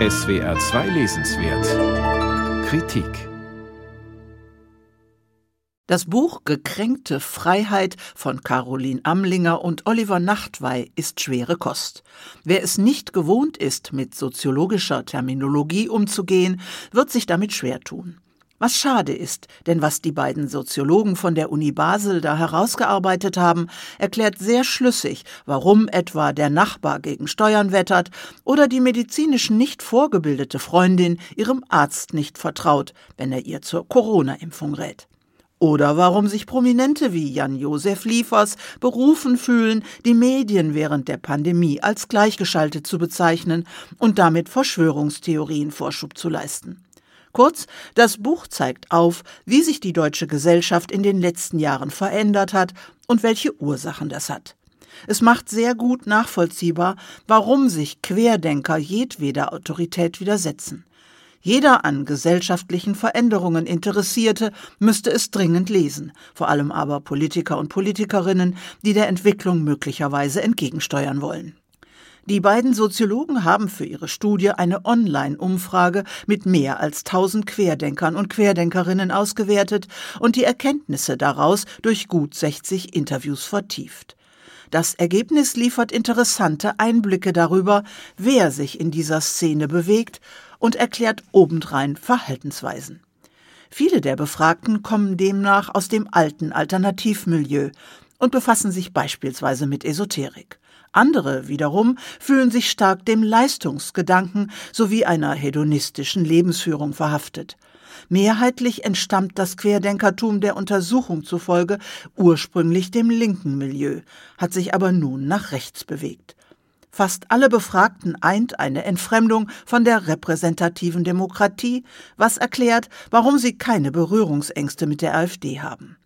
SWR 2 Lesenswert Kritik Das Buch Gekränkte Freiheit von Caroline Amlinger und Oliver Nachtwey ist schwere Kost. Wer es nicht gewohnt ist, mit soziologischer Terminologie umzugehen, wird sich damit schwer tun. Was schade ist, denn was die beiden Soziologen von der Uni Basel da herausgearbeitet haben, erklärt sehr schlüssig, warum etwa der Nachbar gegen Steuern wettert oder die medizinisch nicht vorgebildete Freundin ihrem Arzt nicht vertraut, wenn er ihr zur Corona-Impfung rät. Oder warum sich Prominente wie Jan-Josef Liefers berufen fühlen, die Medien während der Pandemie als gleichgeschaltet zu bezeichnen und damit Verschwörungstheorien Vorschub zu leisten. Kurz, das Buch zeigt auf, wie sich die deutsche Gesellschaft in den letzten Jahren verändert hat und welche Ursachen das hat. Es macht sehr gut nachvollziehbar, warum sich Querdenker jedweder Autorität widersetzen. Jeder an gesellschaftlichen Veränderungen Interessierte müsste es dringend lesen, vor allem aber Politiker und Politikerinnen, die der Entwicklung möglicherweise entgegensteuern wollen. Die beiden Soziologen haben für ihre Studie eine Online-Umfrage mit mehr als 1000 Querdenkern und Querdenkerinnen ausgewertet und die Erkenntnisse daraus durch gut 60 Interviews vertieft. Das Ergebnis liefert interessante Einblicke darüber, wer sich in dieser Szene bewegt und erklärt obendrein Verhaltensweisen. Viele der Befragten kommen demnach aus dem alten Alternativmilieu und befassen sich beispielsweise mit Esoterik. Andere wiederum fühlen sich stark dem Leistungsgedanken sowie einer hedonistischen Lebensführung verhaftet. Mehrheitlich entstammt das Querdenkertum der Untersuchung zufolge ursprünglich dem linken Milieu, hat sich aber nun nach rechts bewegt. Fast alle Befragten eint eine Entfremdung von der repräsentativen Demokratie, was erklärt, warum sie keine Berührungsängste mit der AfD haben.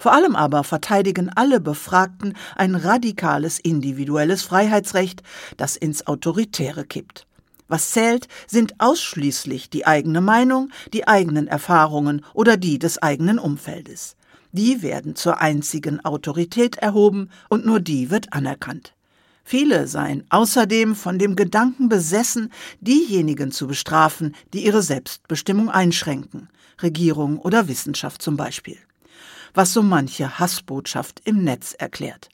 Vor allem aber verteidigen alle Befragten ein radikales individuelles Freiheitsrecht, das ins Autoritäre kippt. Was zählt, sind ausschließlich die eigene Meinung, die eigenen Erfahrungen oder die des eigenen Umfeldes. Die werden zur einzigen Autorität erhoben und nur die wird anerkannt. Viele seien außerdem von dem Gedanken besessen, diejenigen zu bestrafen, die ihre Selbstbestimmung einschränken, Regierung oder Wissenschaft zum Beispiel was so manche Hassbotschaft im Netz erklärt.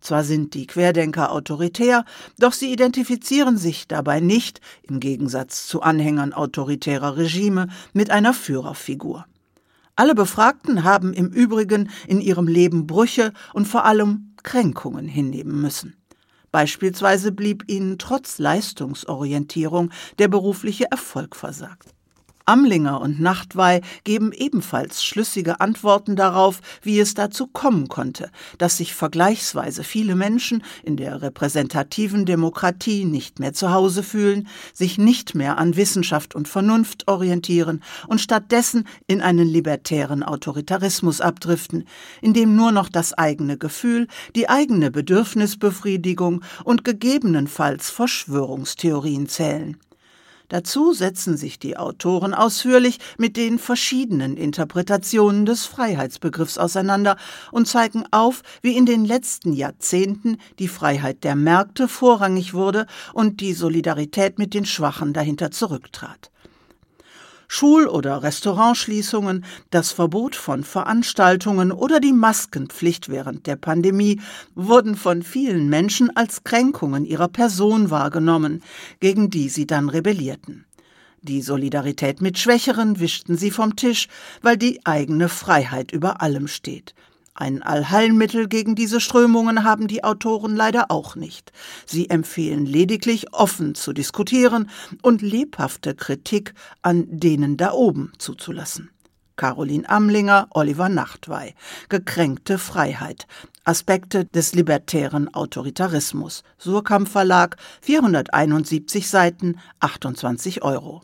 Zwar sind die Querdenker autoritär, doch sie identifizieren sich dabei nicht, im Gegensatz zu Anhängern autoritärer Regime, mit einer Führerfigur. Alle Befragten haben im Übrigen in ihrem Leben Brüche und vor allem Kränkungen hinnehmen müssen. Beispielsweise blieb ihnen trotz Leistungsorientierung der berufliche Erfolg versagt. Amlinger und Nachtwey geben ebenfalls schlüssige Antworten darauf, wie es dazu kommen konnte, dass sich vergleichsweise viele Menschen in der repräsentativen Demokratie nicht mehr zu Hause fühlen, sich nicht mehr an Wissenschaft und Vernunft orientieren und stattdessen in einen libertären Autoritarismus abdriften, in dem nur noch das eigene Gefühl, die eigene Bedürfnisbefriedigung und gegebenenfalls Verschwörungstheorien zählen. Dazu setzen sich die Autoren ausführlich mit den verschiedenen Interpretationen des Freiheitsbegriffs auseinander und zeigen auf, wie in den letzten Jahrzehnten die Freiheit der Märkte vorrangig wurde und die Solidarität mit den Schwachen dahinter zurücktrat. Schul- oder Restaurantschließungen, das Verbot von Veranstaltungen oder die Maskenpflicht während der Pandemie wurden von vielen Menschen als Kränkungen ihrer Person wahrgenommen, gegen die sie dann rebellierten. Die Solidarität mit Schwächeren wischten sie vom Tisch, weil die eigene Freiheit über allem steht. Ein Allheilmittel gegen diese Strömungen haben die Autoren leider auch nicht. Sie empfehlen lediglich offen zu diskutieren und lebhafte Kritik an denen da oben zuzulassen. Caroline Amlinger, Oliver Nachtwey. Gekränkte Freiheit. Aspekte des libertären Autoritarismus. Surkamp Verlag, 471 Seiten, 28 Euro.